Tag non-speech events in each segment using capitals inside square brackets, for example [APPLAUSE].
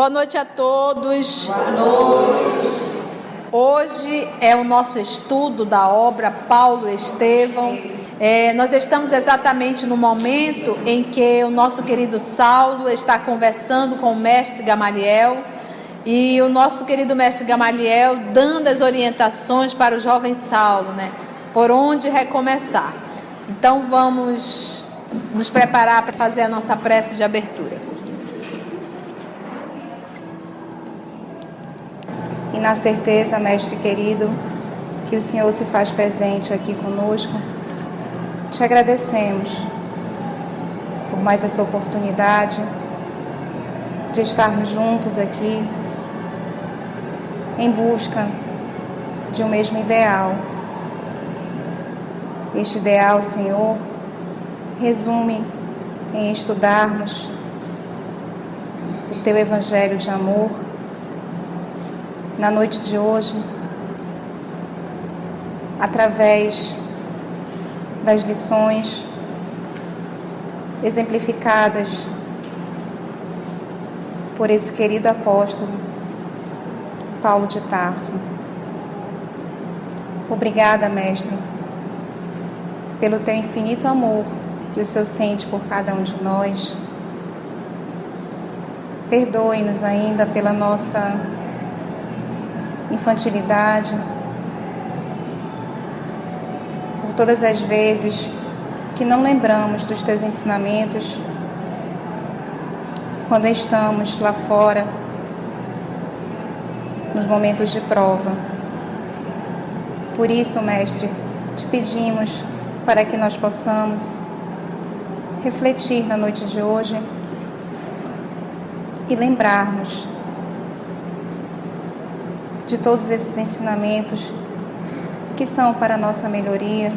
Boa noite a todos. Boa noite. Hoje é o nosso estudo da obra Paulo Estevão. É, nós estamos exatamente no momento em que o nosso querido Saulo está conversando com o mestre Gamaliel e o nosso querido mestre Gamaliel dando as orientações para o jovem Saulo, né? Por onde recomeçar. Então vamos nos preparar para fazer a nossa prece de abertura. Na certeza, mestre querido, que o Senhor se faz presente aqui conosco, te agradecemos por mais essa oportunidade de estarmos juntos aqui em busca de um mesmo ideal. Este ideal, Senhor, resume em estudarmos o teu evangelho de amor na noite de hoje, através das lições exemplificadas por esse querido apóstolo Paulo de Tarso. Obrigada, Mestre, pelo teu infinito amor que o Senhor sente por cada um de nós. Perdoe-nos ainda pela nossa infantilidade, por todas as vezes que não lembramos dos teus ensinamentos quando estamos lá fora, nos momentos de prova. Por isso, Mestre, te pedimos para que nós possamos refletir na noite de hoje e lembrarmos de todos esses ensinamentos que são para a nossa melhoria,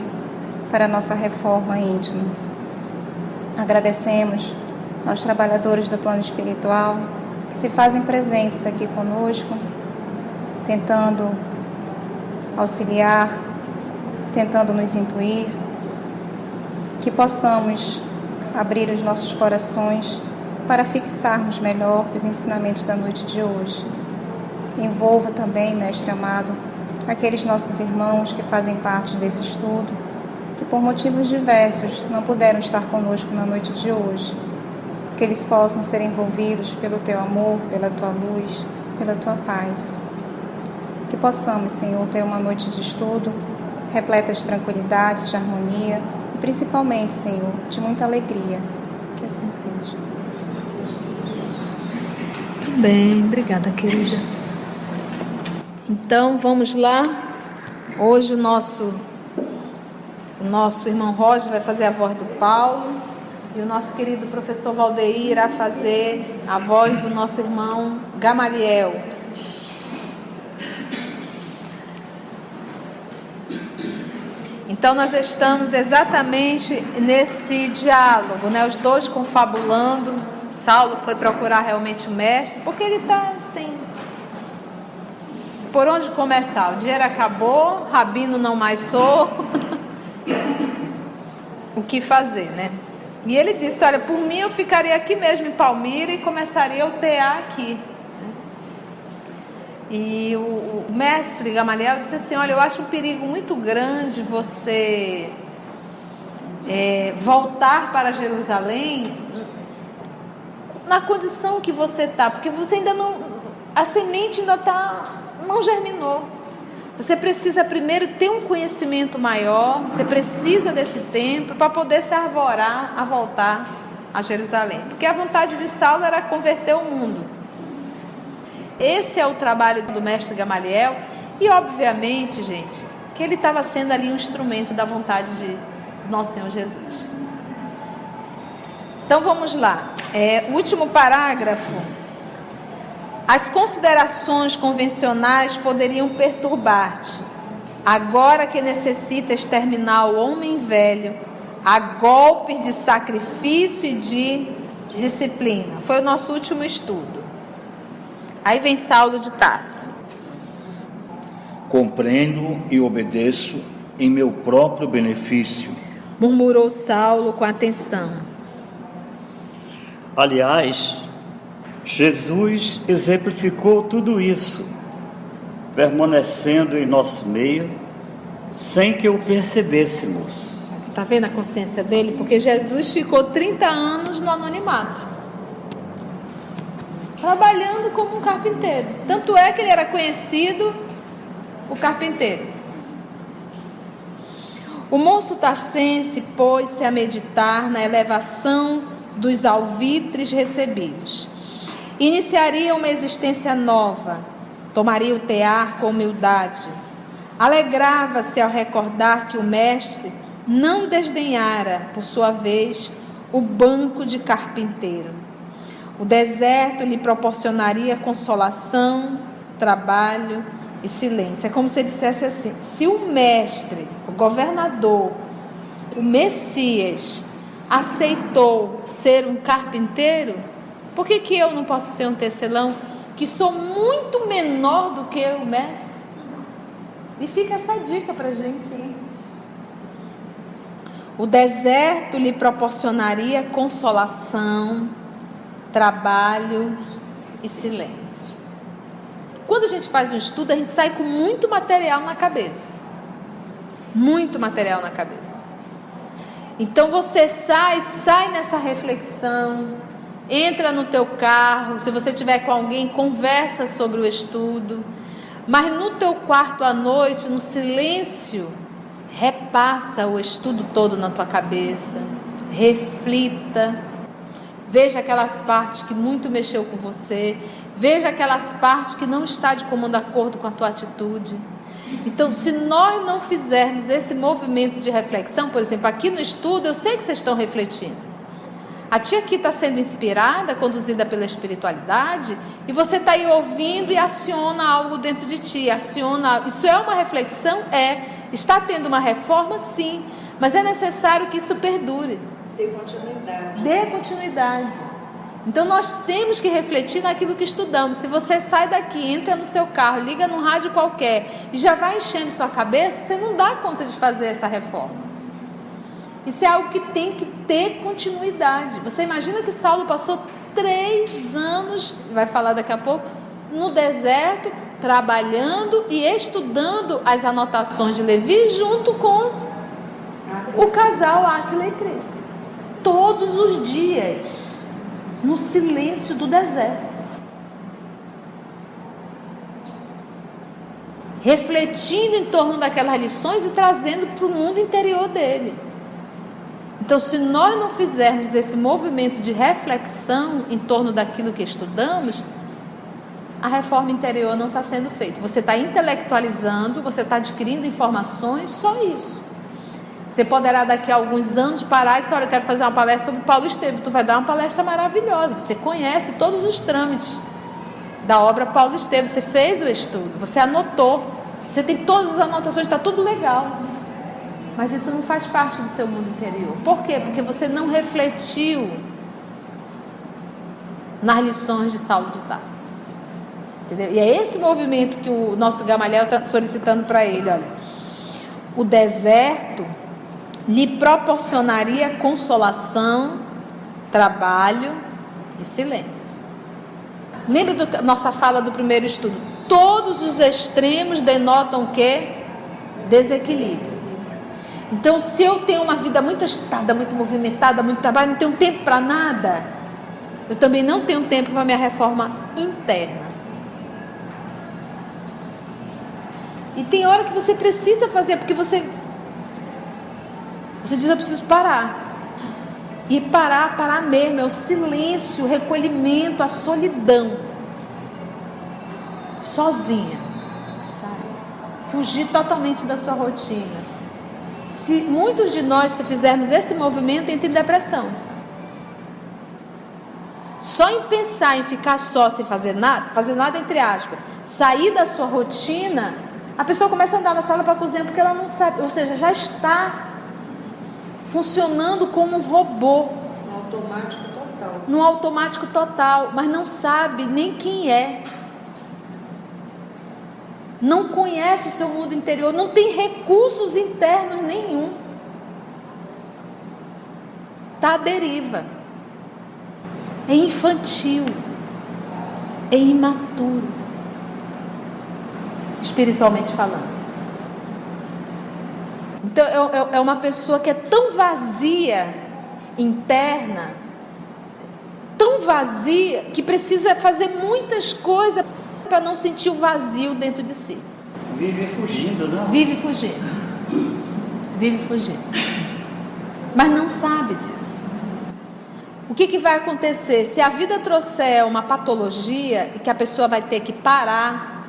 para a nossa reforma íntima. Agradecemos aos trabalhadores do plano espiritual que se fazem presentes aqui conosco, tentando auxiliar, tentando nos intuir, que possamos abrir os nossos corações para fixarmos melhor os ensinamentos da noite de hoje. Envolva também, Mestre amado, aqueles nossos irmãos que fazem parte desse estudo, que por motivos diversos não puderam estar conosco na noite de hoje. Que eles possam ser envolvidos pelo teu amor, pela tua luz, pela tua paz. Que possamos, Senhor, ter uma noite de estudo repleta de tranquilidade, de harmonia principalmente, Senhor, de muita alegria. Que assim seja. Muito bem, obrigada, querida. Então, vamos lá. Hoje o nosso o nosso irmão Roger vai fazer a voz do Paulo e o nosso querido professor Valdeir irá fazer a voz do nosso irmão Gamaliel. Então nós estamos exatamente nesse diálogo, né? Os dois confabulando. Saulo foi procurar realmente o mestre, porque ele está assim. Por onde começar? O dinheiro acabou, Rabino não mais sou. [LAUGHS] o que fazer, né? E ele disse: Olha, por mim eu ficaria aqui mesmo em Palmira e começaria o TA aqui. E o, mestre Gamaliel disse assim: Olha, eu acho um perigo muito grande você é, voltar para Jerusalém na condição que você está, porque você ainda não. A semente ainda está. Não germinou. Você precisa primeiro ter um conhecimento maior, você precisa desse tempo para poder se arvorar a voltar a Jerusalém. Porque a vontade de Saulo era converter o mundo. Esse é o trabalho do mestre Gamaliel. E, obviamente, gente, que ele estava sendo ali um instrumento da vontade de nosso Senhor Jesus. Então vamos lá. É, último parágrafo. As considerações convencionais poderiam perturbar-te. Agora que necessitas terminar o homem velho, a golpes de sacrifício e de disciplina. Foi o nosso último estudo. Aí vem Saulo de Tarso. Compreendo e obedeço em meu próprio benefício. Murmurou Saulo com atenção. Aliás, Jesus exemplificou tudo isso, permanecendo em nosso meio, sem que o percebêssemos. Você está vendo a consciência dele? Porque Jesus ficou 30 anos no anonimato, trabalhando como um carpinteiro. Tanto é que ele era conhecido o carpinteiro. O moço tacense pôs-se a meditar na elevação dos alvitres recebidos. Iniciaria uma existência nova, tomaria o tear com humildade. Alegrava-se ao recordar que o mestre não desdenhara, por sua vez, o banco de carpinteiro. O deserto lhe proporcionaria consolação, trabalho e silêncio. É como se dissesse assim: se o mestre, o governador, o Messias, aceitou ser um carpinteiro, por que, que eu não posso ser um tecelão que sou muito menor do que o mestre? E fica essa dica para gente. O deserto lhe proporcionaria consolação, trabalho e silêncio. Quando a gente faz um estudo, a gente sai com muito material na cabeça. Muito material na cabeça. Então você sai, sai nessa reflexão, entra no teu carro, se você tiver com alguém, conversa sobre o estudo. Mas no teu quarto à noite, no silêncio, repassa o estudo todo na tua cabeça, reflita, veja aquelas partes que muito mexeu com você, veja aquelas partes que não está de comum acordo com a tua atitude. Então, se nós não fizermos esse movimento de reflexão, por exemplo, aqui no estudo, eu sei que vocês estão refletindo. A tia aqui está sendo inspirada, conduzida pela espiritualidade, e você está aí ouvindo e aciona algo dentro de ti, aciona. Isso é uma reflexão? É. Está tendo uma reforma? Sim. Mas é necessário que isso perdure. Dê continuidade. Dê continuidade. Então nós temos que refletir naquilo que estudamos. Se você sai daqui, entra no seu carro, liga num rádio qualquer e já vai enchendo sua cabeça, você não dá conta de fazer essa reforma. Isso é algo que tem que ter continuidade. Você imagina que Saulo passou três anos, vai falar daqui a pouco, no deserto, trabalhando e estudando as anotações de Levi junto com o casal Aquila e Prisca. Todos os dias, no silêncio do deserto. Refletindo em torno daquelas lições e trazendo para o mundo interior dele. Então, se nós não fizermos esse movimento de reflexão em torno daquilo que estudamos, a reforma interior não está sendo feita. Você está intelectualizando, você está adquirindo informações, só isso. Você poderá daqui a alguns anos parar e dizer, olha, eu quero fazer uma palestra sobre Paulo Estevam. Tu vai dar uma palestra maravilhosa. Você conhece todos os trâmites da obra Paulo Estevam. Você fez o estudo, você anotou. Você tem todas as anotações, está tudo legal. Mas isso não faz parte do seu mundo interior. Por quê? Porque você não refletiu nas lições de Saulo de Tarso. Entendeu? E é esse movimento que o nosso Gamaliel está solicitando para ele. Olha, o deserto lhe proporcionaria consolação, trabalho e silêncio. Lembra da nossa fala do primeiro estudo? Todos os extremos denotam o que? Desequilíbrio. Então, se eu tenho uma vida muito agitada, muito movimentada, muito trabalho, não tenho tempo para nada, eu também não tenho tempo para minha reforma interna. E tem hora que você precisa fazer, porque você você diz eu preciso parar. E parar, parar mesmo, é o silêncio, o recolhimento, a solidão. Sozinha. Sabe? Fugir totalmente da sua rotina se muitos de nós, se fizermos esse movimento, entram em depressão. Só em pensar em ficar só sem fazer nada, fazer nada entre aspas, sair da sua rotina, a pessoa começa a andar na sala para a cozinha porque ela não sabe, ou seja, já está funcionando como um robô. No automático total. No automático total, mas não sabe nem quem é não conhece o seu mundo interior, não tem recursos internos nenhum. Está à deriva. É infantil. é imaturo, espiritualmente falando. Então, é, é, é uma pessoa que é tão vazia interna, tão vazia, que precisa fazer muitas coisas para não sentir o vazio dentro de si. Vive fugindo, não? Vive fugindo. Vive fugindo. Mas não sabe disso. O que, que vai acontecer? Se a vida trouxer uma patologia e que a pessoa vai ter que parar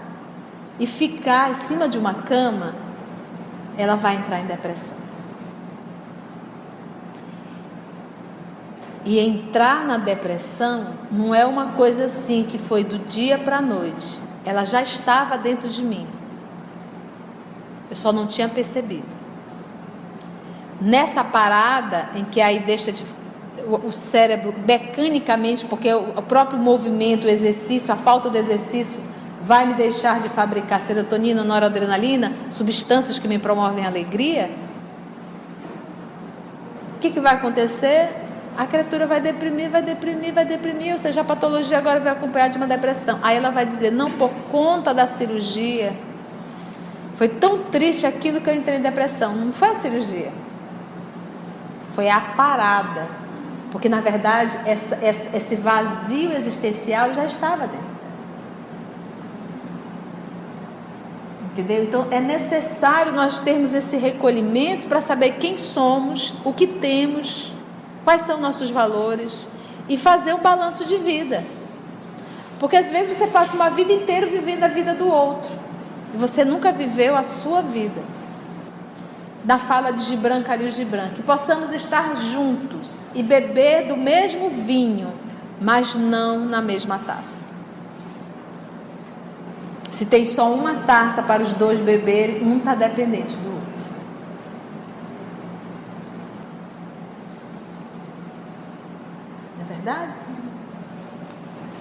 e ficar em cima de uma cama, ela vai entrar em depressão. E entrar na depressão não é uma coisa assim que foi do dia para a noite. Ela já estava dentro de mim. Eu só não tinha percebido. Nessa parada em que aí deixa de, o, cérebro mecanicamente, porque o, o próprio movimento, o exercício, a falta do exercício vai me deixar de fabricar serotonina, noradrenalina, substâncias que me promovem alegria, o que, que vai acontecer? A criatura vai deprimir, vai deprimir, vai deprimir, ou seja, a patologia agora vai acompanhar de uma depressão. Aí ela vai dizer: não, por conta da cirurgia, foi tão triste aquilo que eu entrei em depressão. Não foi a cirurgia, foi a parada. Porque na verdade essa, esse vazio existencial já estava dentro. Entendeu? Então é necessário nós termos esse recolhimento para saber quem somos, o que temos, quais são nossos valores e fazer um balanço de vida. Porque às vezes você passa uma vida inteira vivendo a vida do outro e você nunca viveu a sua vida. Da fala de Gibran Calil Gibran, que possamos estar juntos e beber do mesmo vinho, mas não na mesma taça. Se tem só uma taça para os dois beberem, um está dependente do outro. Não é verdade?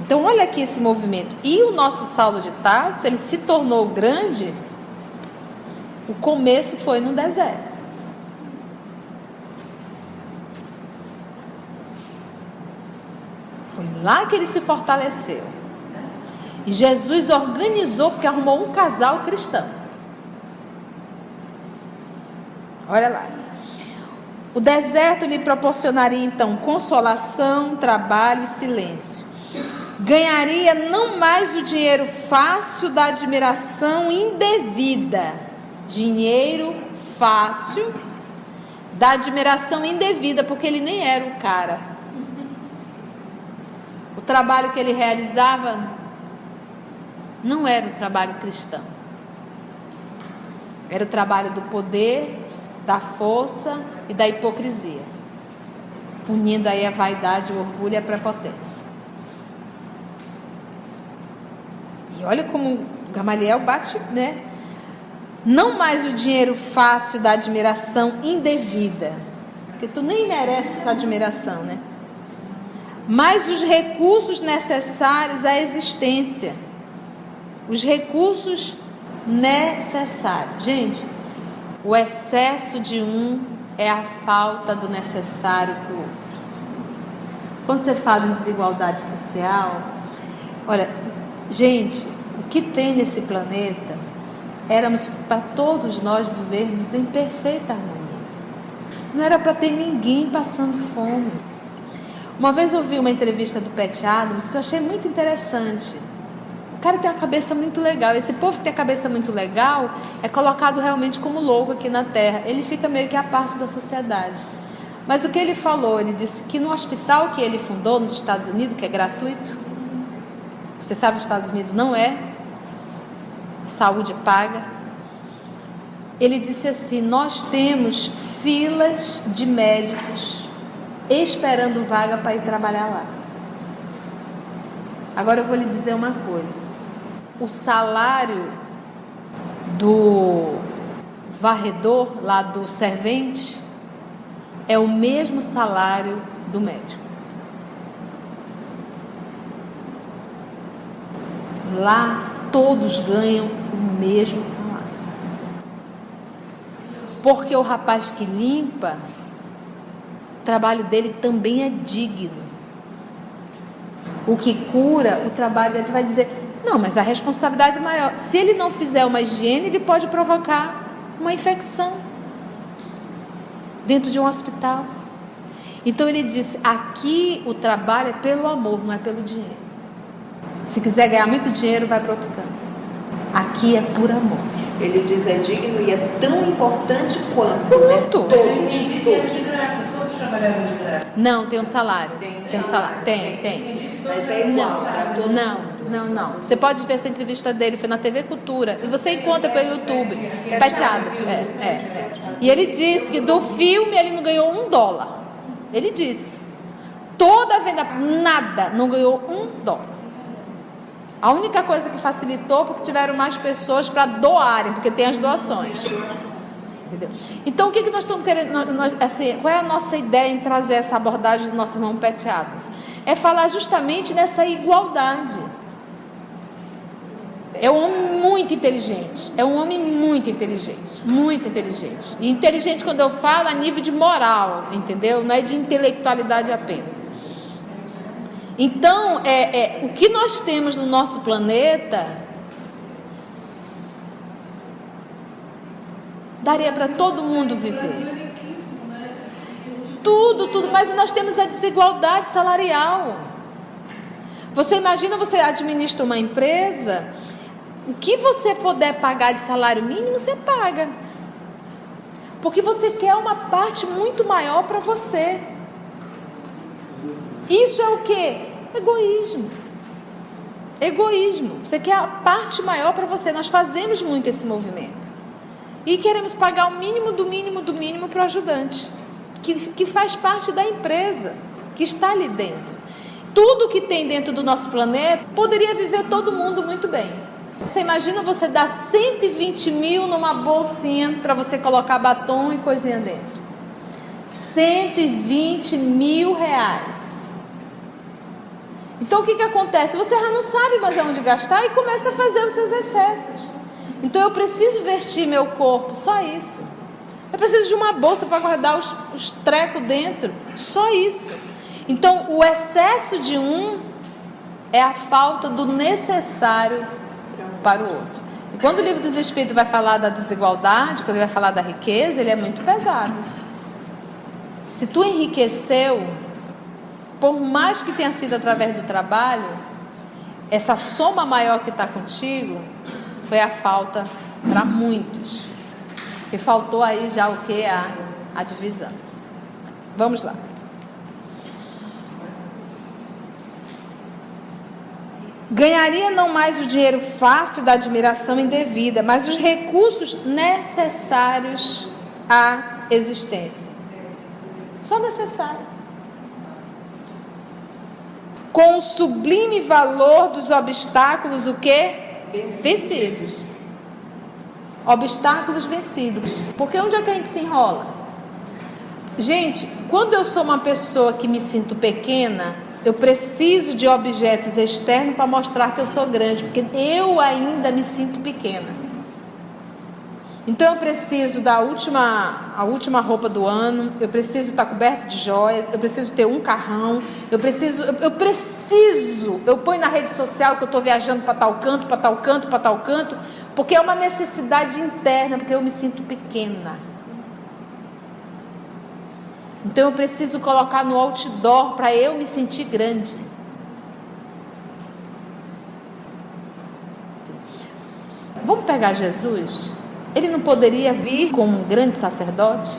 Então olha aqui esse movimento. E o nosso Saulo de Tarso, ele se tornou grande. O começo foi no deserto. Foi lá que ele se fortaleceu. E Jesus organizou porque arrumou um casal cristão. Olha lá. O deserto lhe proporcionaria então consolação, trabalho e silêncio. Ganharia não mais o dinheiro fácil da admiração indevida. Dinheiro fácil da admiração indevida, porque ele nem era o cara. O trabalho que ele realizava não era o trabalho cristão. Era o trabalho do poder, da força e da hipocrisia, unindo aí a vaidade, o orgulho e a prepotência. E olha como Gamaliel bate, né? Não mais o dinheiro fácil da admiração indevida, porque tu nem merece essa admiração, né? Mas os recursos necessários à existência os recursos necessários. Gente, o excesso de um é a falta do necessário para o outro. Quando você fala em desigualdade social, olha, gente, o que tem nesse planeta éramos para todos nós vivermos em perfeita harmonia. Não era para ter ninguém passando fome. Uma vez eu vi uma entrevista do Pat Adams que eu achei muito interessante cara tem a cabeça muito legal. Esse povo que tem a cabeça muito legal é colocado realmente como louco aqui na Terra. Ele fica meio que a parte da sociedade. Mas o que ele falou? Ele disse que no hospital que ele fundou nos Estados Unidos, que é gratuito, você sabe, os Estados Unidos não é, saúde paga. Ele disse assim: Nós temos filas de médicos esperando vaga para ir trabalhar lá. Agora eu vou lhe dizer uma coisa o salário do varredor, lá do servente, é o mesmo salário do médico. Lá todos ganham o mesmo salário. Porque o rapaz que limpa, o trabalho dele também é digno. o que cura, o trabalho dele vai dizer: não, mas a responsabilidade é maior. Se ele não fizer uma higiene, ele pode provocar uma infecção dentro de um hospital. Então ele disse: aqui o trabalho é pelo amor, não é pelo dinheiro. Se quiser ganhar muito dinheiro, vai para outro canto. Aqui é por amor. Ele diz é digno e é tão importante quanto. Quanto? Né? Todos, todos. de graça, todos trabalharam de graça. Não, tem um salário. Tem um salário. Tem, tem. Mas é igual Não, para todos. não, não, não. Você pode ver essa entrevista dele, foi na TV Cultura. E você encontra pelo YouTube. Peteadas. É, é, é. E ele disse que do filme ele não ganhou um dólar. Ele disse. Toda a venda, nada, não ganhou um dólar. A única coisa que facilitou porque tiveram mais pessoas para doarem, porque tem as doações. Entendeu? Então, o que, que nós estamos querendo? nós- assim, qual é a nossa ideia em trazer essa abordagem do nosso irmão Pet Adams? É falar justamente nessa igualdade. É um homem muito inteligente. É um homem muito inteligente. Muito inteligente. E inteligente, quando eu falo, a nível de moral, entendeu? Não é de intelectualidade apenas. Então, é, é, o que nós temos no nosso planeta daria para todo mundo viver. Tudo, tudo, mas nós temos a desigualdade salarial. Você imagina você administra uma empresa, o que você puder pagar de salário mínimo, você paga. Porque você quer uma parte muito maior para você. Isso é o que? Egoísmo. Egoísmo. Você quer a parte maior para você. Nós fazemos muito esse movimento. E queremos pagar o mínimo do mínimo do mínimo para o ajudante, que, que faz parte da empresa, que está ali dentro. Tudo que tem dentro do nosso planeta poderia viver todo mundo muito bem. Você imagina você dar 120 mil numa bolsinha para você colocar batom e coisinha dentro. 120 mil reais. Então o que, que acontece? Você já não sabe mais onde gastar e começa a fazer os seus excessos. Então eu preciso vestir meu corpo, só isso. Eu preciso de uma bolsa para guardar os, os trecos dentro, só isso. Então o excesso de um é a falta do necessário para o outro. E quando o livro dos Espíritos vai falar da desigualdade, quando ele vai falar da riqueza, ele é muito pesado. Se tu enriqueceu, por mais que tenha sido através do trabalho, essa soma maior que está contigo foi a falta para muitos. Que faltou aí já o que? A, a divisão. Vamos lá. Ganharia não mais o dinheiro fácil da admiração indevida, mas os recursos necessários à existência. Só necessário com o sublime valor dos obstáculos o que? Vencidos. Obstáculos vencidos. Porque onde é que a gente se enrola? Gente, quando eu sou uma pessoa que me sinto pequena, eu preciso de objetos externos para mostrar que eu sou grande, porque eu ainda me sinto pequena. Então eu preciso da última, a última roupa do ano, eu preciso estar coberto de joias, eu preciso ter um carrão, eu preciso, eu, eu preciso, eu ponho na rede social que eu estou viajando para tal canto, para tal canto, para tal canto, porque é uma necessidade interna, porque eu me sinto pequena. Então eu preciso colocar no outdoor para eu me sentir grande. Vamos pegar Jesus? Ele não poderia vir como um grande sacerdote?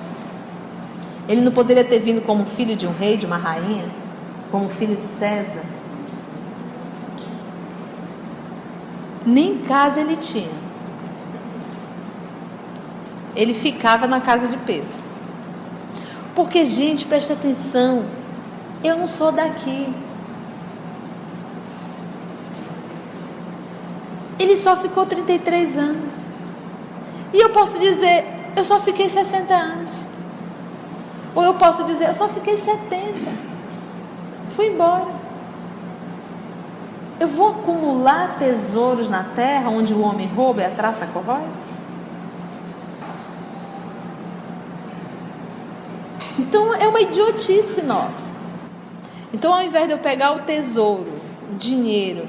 Ele não poderia ter vindo como filho de um rei, de uma rainha? Como filho de César? Nem casa ele tinha. Ele ficava na casa de Pedro. Porque, gente, presta atenção. Eu não sou daqui. Ele só ficou 33 anos. E eu posso dizer, eu só fiquei 60 anos. Ou eu posso dizer, eu só fiquei 70. Fui embora. Eu vou acumular tesouros na terra onde o homem rouba e a traça corrói? Então é uma idiotice nossa. Então, ao invés de eu pegar o tesouro, dinheiro,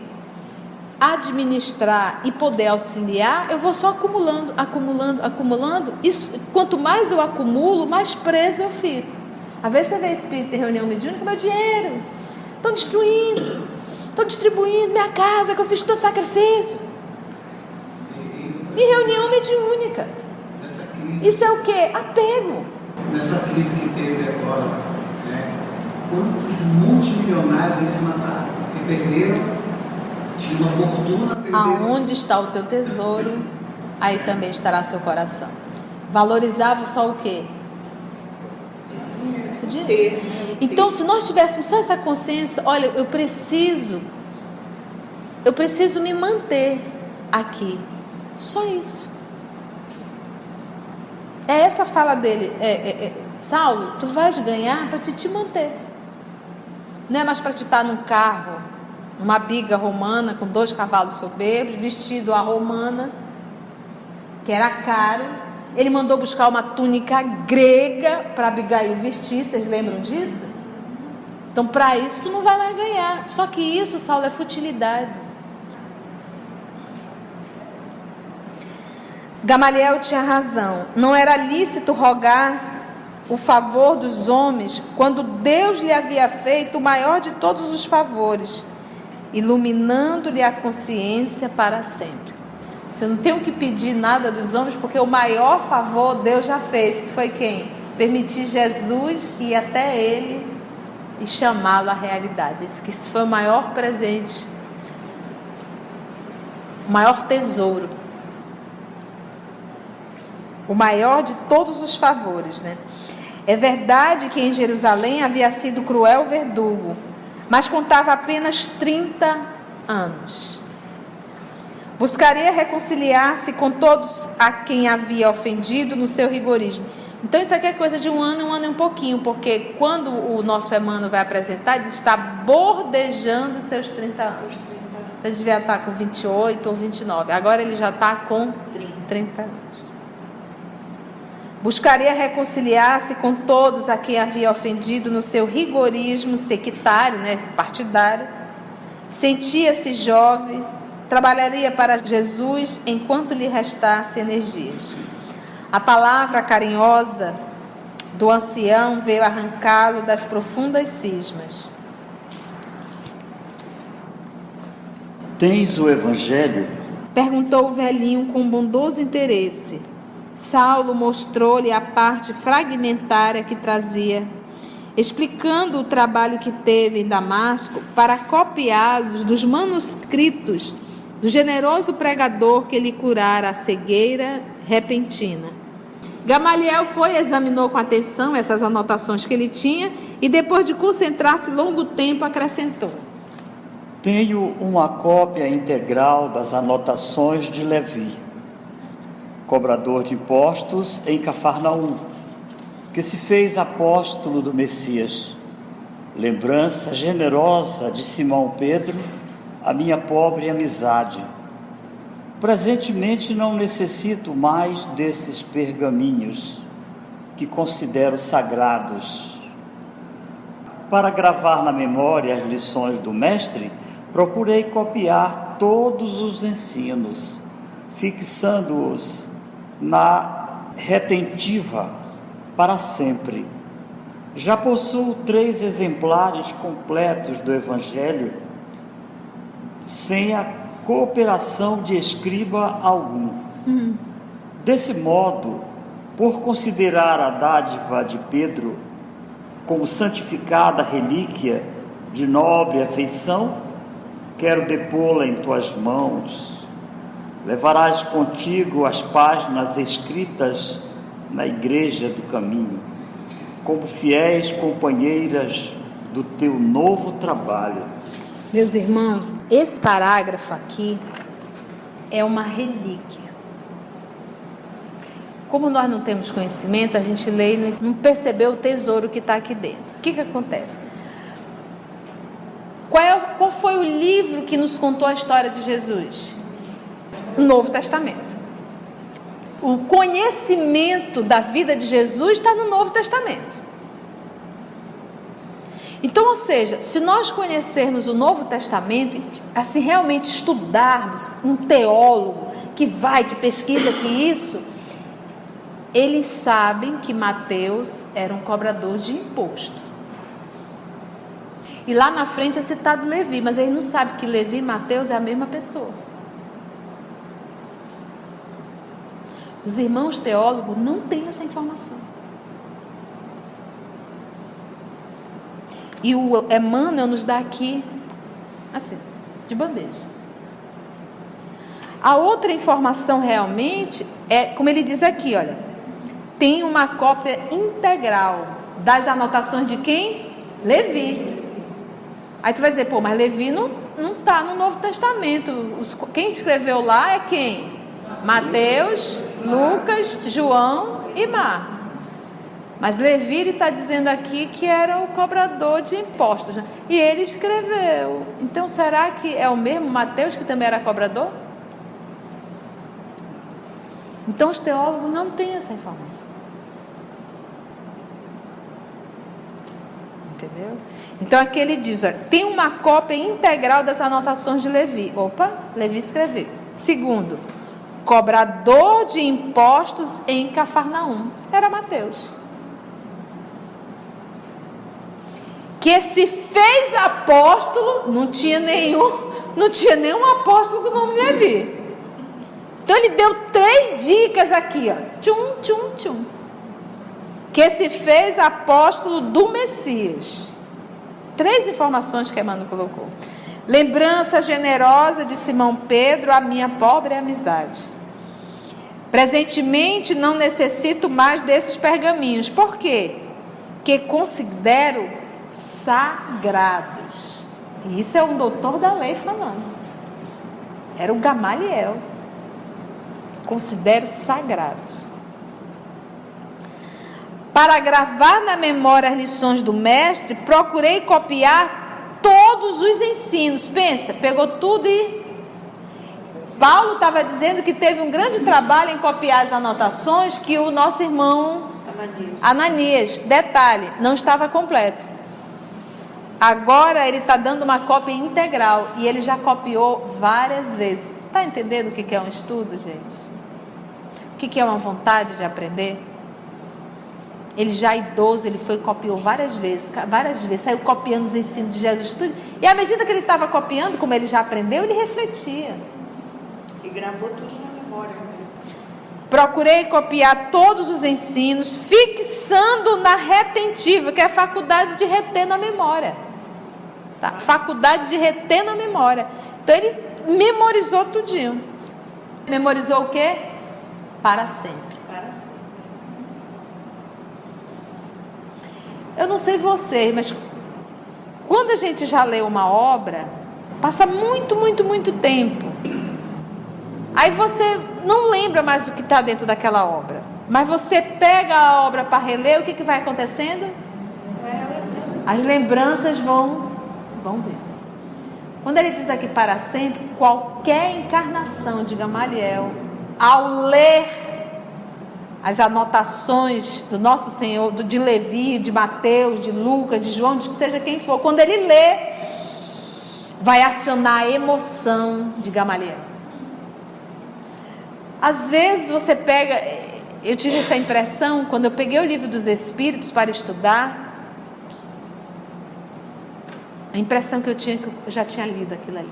administrar e poder auxiliar, eu vou só acumulando, acumulando, acumulando. Isso, quanto mais eu acumulo, mais presa eu fico. Às vezes você vê espírito em reunião mediúnica, meu dinheiro, estão destruindo, estão distribuindo minha casa que eu fiz tanto sacrifício. Em reunião mediúnica. Isso é o que? Apego. Nessa crise que teve agora, né, quantos multimilionários aí se mataram? Porque perderam, tinha uma fortuna, perderam. Aonde está o teu tesouro, aí também estará seu coração. Valorizava só o quê? O dinheiro. Então, se nós tivéssemos só essa consciência, olha, eu preciso, eu preciso me manter aqui. Só isso. É essa fala dele. É, é, é, Saulo, tu vais ganhar para te, te manter. Não é mais para te estar num carro, numa biga romana com dois cavalos soberbos, vestido à romana, que era caro. Ele mandou buscar uma túnica grega para Abigail vestir. Vocês lembram disso? Então, para isso, tu não vai mais ganhar. Só que isso, Saulo, é futilidade. Gamaliel tinha razão. Não era lícito rogar o favor dos homens quando Deus lhe havia feito o maior de todos os favores, iluminando-lhe a consciência para sempre. Você não tem que pedir nada dos homens, porque o maior favor Deus já fez, que foi quem? Permitir Jesus ir até ele e chamá-lo à realidade. Esse que foi o maior presente, o maior tesouro o maior de todos os favores, né? É verdade que em Jerusalém havia sido cruel verdugo, mas contava apenas 30 anos. Buscaria reconciliar-se com todos a quem havia ofendido no seu rigorismo. Então, isso aqui é coisa de um ano, um ano e um pouquinho, porque quando o nosso Emmanuel vai apresentar, ele está bordejando os seus 30 anos. Então, ele devia estar com 28 ou 29. Agora ele já está com 30 anos. Buscaria reconciliar-se com todos a quem havia ofendido no seu rigorismo sectário, né, partidário. Sentia-se jovem, trabalharia para Jesus enquanto lhe restasse energias. A palavra carinhosa do ancião veio arrancá-lo das profundas cismas. Tens o Evangelho? Perguntou o velhinho com bondoso interesse. Saulo mostrou-lhe a parte fragmentária que trazia, explicando o trabalho que teve em Damasco para copiá-los dos manuscritos do generoso pregador que lhe curara a cegueira repentina. Gamaliel foi e examinou com atenção essas anotações que ele tinha e, depois de concentrar-se longo tempo, acrescentou: Tenho uma cópia integral das anotações de Levi cobrador de impostos em Cafarnaum, que se fez apóstolo do Messias. Lembrança generosa de Simão Pedro, a minha pobre amizade. Presentemente não necessito mais desses pergaminhos que considero sagrados. Para gravar na memória as lições do Mestre, procurei copiar todos os ensinos, fixando-os na retentiva para sempre. Já possuo três exemplares completos do Evangelho sem a cooperação de escriba algum. Uhum. Desse modo, por considerar a dádiva de Pedro como santificada relíquia de nobre afeição, quero depô-la em tuas mãos Levarás contigo as páginas escritas na igreja do caminho, como fiéis companheiras do teu novo trabalho. Meus irmãos, esse parágrafo aqui é uma relíquia. Como nós não temos conhecimento, a gente lê e não percebeu o tesouro que está aqui dentro. O que, que acontece? Qual, é, qual foi o livro que nos contou a história de Jesus? Novo Testamento. O conhecimento da vida de Jesus está no Novo Testamento. Então, ou seja, se nós conhecermos o Novo Testamento, assim realmente estudarmos um teólogo que vai, que pesquisa que isso, eles sabem que Mateus era um cobrador de imposto. E lá na frente é citado Levi, mas eles não sabem que Levi e Mateus é a mesma pessoa. Os irmãos teólogos não têm essa informação. E o Emmanuel nos dá aqui, assim, de bandeja. A outra informação realmente é, como ele diz aqui, olha, tem uma cópia integral das anotações de quem? Levi. Aí tu vai dizer, pô, mas Levi não está no Novo Testamento. Os, quem escreveu lá é quem? Mateus, Lucas, João e Mar. Mas Levi está dizendo aqui que era o cobrador de impostos. Né? E ele escreveu. Então será que é o mesmo Mateus que também era cobrador? Então os teólogos não têm essa informação. Entendeu? Então aqui ele diz: olha, tem uma cópia integral das anotações de Levi. Opa, Levi escreveu. Segundo, cobrador de impostos em Cafarnaum. Era Mateus. Que se fez apóstolo, não tinha nenhum, não tinha nenhum apóstolo com o nome Levi. Então ele deu três dicas aqui, ó. Tchum, tchum, tchum. Que se fez apóstolo do Messias. Três informações que Emmanuel colocou. Lembrança generosa de Simão Pedro, a minha pobre amizade. Presentemente não necessito mais desses pergaminhos. Por quê? Que considero sagrados. E isso é um doutor da lei falando. Era o Gamaliel considero sagrados. Para gravar na memória as lições do mestre, procurei copiar todos os ensinos. Pensa, pegou tudo e. Paulo estava dizendo que teve um grande trabalho em copiar as anotações que o nosso irmão Ananias, Ananias detalhe, não estava completo. Agora ele está dando uma cópia integral e ele já copiou várias vezes. Está entendendo o que é um estudo, gente? O que é uma vontade de aprender? Ele já idoso, ele foi copiou várias vezes, várias vezes, saiu copiando os ensinos de Jesus. Tudo, e à medida que ele estava copiando, como ele já aprendeu, ele refletia. Gravou tudo na memória. Procurei copiar todos os ensinos, fixando na retentiva, que é a faculdade de reter na memória. Tá? Faculdade de reter na memória. Então ele memorizou tudinho. Memorizou o quê? para sempre. Para sempre. Eu não sei vocês, mas quando a gente já lê uma obra, passa muito, muito, muito tempo. Aí você não lembra mais o que está dentro daquela obra. Mas você pega a obra para reler, o que, que vai acontecendo? As lembranças vão, vão ver. Quando ele diz aqui para sempre, qualquer encarnação de Gamaliel ao ler as anotações do nosso Senhor, de Levi, de Mateus, de Lucas, de João, de que seja quem for, quando ele lê, vai acionar a emoção de Gamaliel. Às vezes você pega, eu tive essa impressão quando eu peguei o livro dos Espíritos para estudar, a impressão que eu tinha que eu já tinha lido aquilo ali.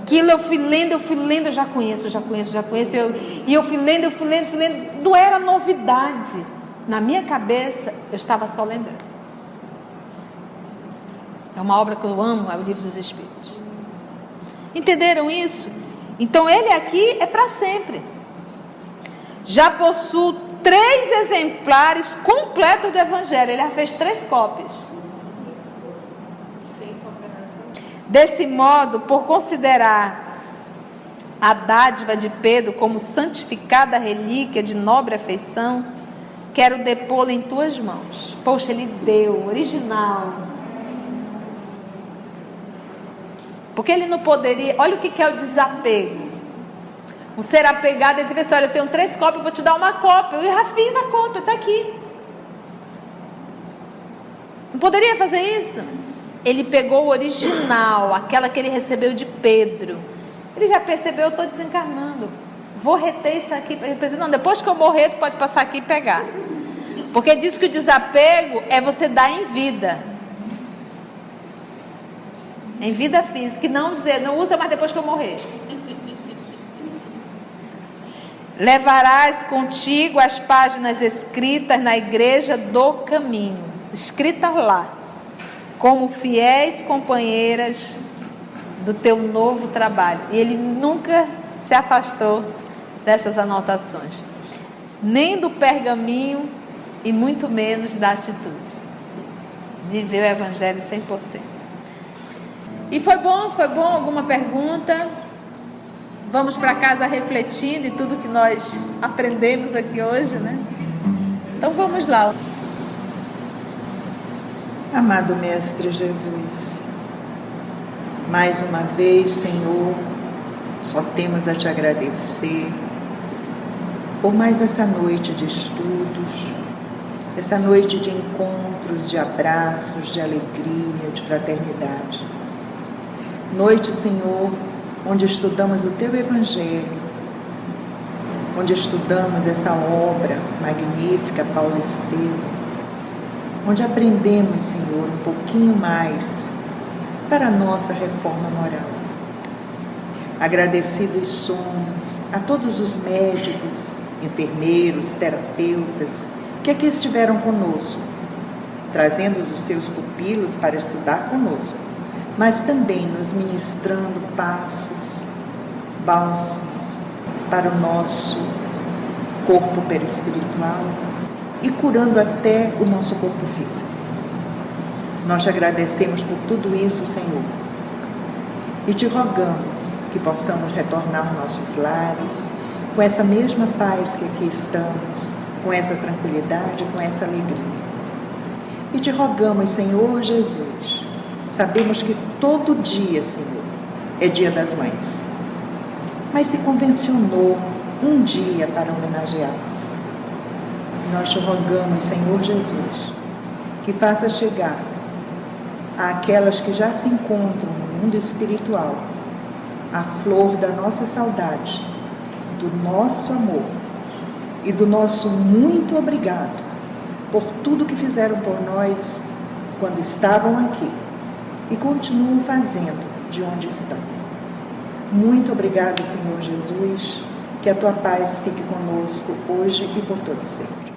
Aquilo eu fui lendo, eu fui lendo, eu já conheço, já conheço, já conheço. Eu, e eu fui lendo, eu fui lendo, fui lendo. Não era novidade. Na minha cabeça, eu estava só lembrando. É uma obra que eu amo, é o Livro dos Espíritos. Entenderam isso? Então ele aqui é para sempre. Já possuo três exemplares completos do Evangelho. Ele já fez três cópias. Desse modo, por considerar a dádiva de Pedro como santificada relíquia de nobre afeição, quero depô-la em tuas mãos. Poxa, ele deu, original. Porque ele não poderia. Olha o que é o desapego. Um ser apegado, ele disse assim, olha, eu tenho três cópias, vou te dar uma cópia. Eu já fiz a cópia, está aqui. Não poderia fazer isso? Ele pegou o original, aquela que ele recebeu de Pedro. Ele já percebeu, eu estou desencarnando. Vou reter isso aqui. Não, depois que eu morrer, tu pode passar aqui e pegar. Porque diz que o desapego é você dar em vida. Em vida física. E não dizer, não usa mais depois que eu morrer. Levarás contigo as páginas escritas na igreja do caminho, escritas lá, como fiéis companheiras do teu novo trabalho. E ele nunca se afastou dessas anotações, nem do pergaminho e muito menos da atitude. Viveu o evangelho 100%. E foi bom, foi bom alguma pergunta? Vamos para casa refletindo em tudo que nós aprendemos aqui hoje, né? Então vamos lá. Amado Mestre Jesus, mais uma vez, Senhor, só temos a te agradecer por mais essa noite de estudos, essa noite de encontros, de abraços, de alegria, de fraternidade. Noite, Senhor, onde estudamos o Teu Evangelho, onde estudamos essa obra magnífica, Paulo Estevam, onde aprendemos, Senhor, um pouquinho mais para a nossa reforma moral. Agradecidos somos a todos os médicos, enfermeiros, terapeutas que aqui estiveram conosco, trazendo os seus pupilos para estudar conosco mas também nos ministrando passes, bálsamos para o nosso corpo perispiritual e curando até o nosso corpo físico. Nós te agradecemos por tudo isso, Senhor, e te rogamos que possamos retornar aos nossos lares com essa mesma paz que aqui estamos, com essa tranquilidade, com essa alegria. E te rogamos, Senhor Jesus, Sabemos que todo dia, Senhor, é dia das mães. Mas se convencionou um dia para homenageá-las. Nós te rogamos, Senhor Jesus, que faça chegar àquelas que já se encontram no mundo espiritual a flor da nossa saudade, do nosso amor e do nosso muito obrigado por tudo que fizeram por nós quando estavam aqui e continuam fazendo de onde estão. Muito obrigado, Senhor Jesus. Que a tua paz fique conosco hoje e por todo sempre.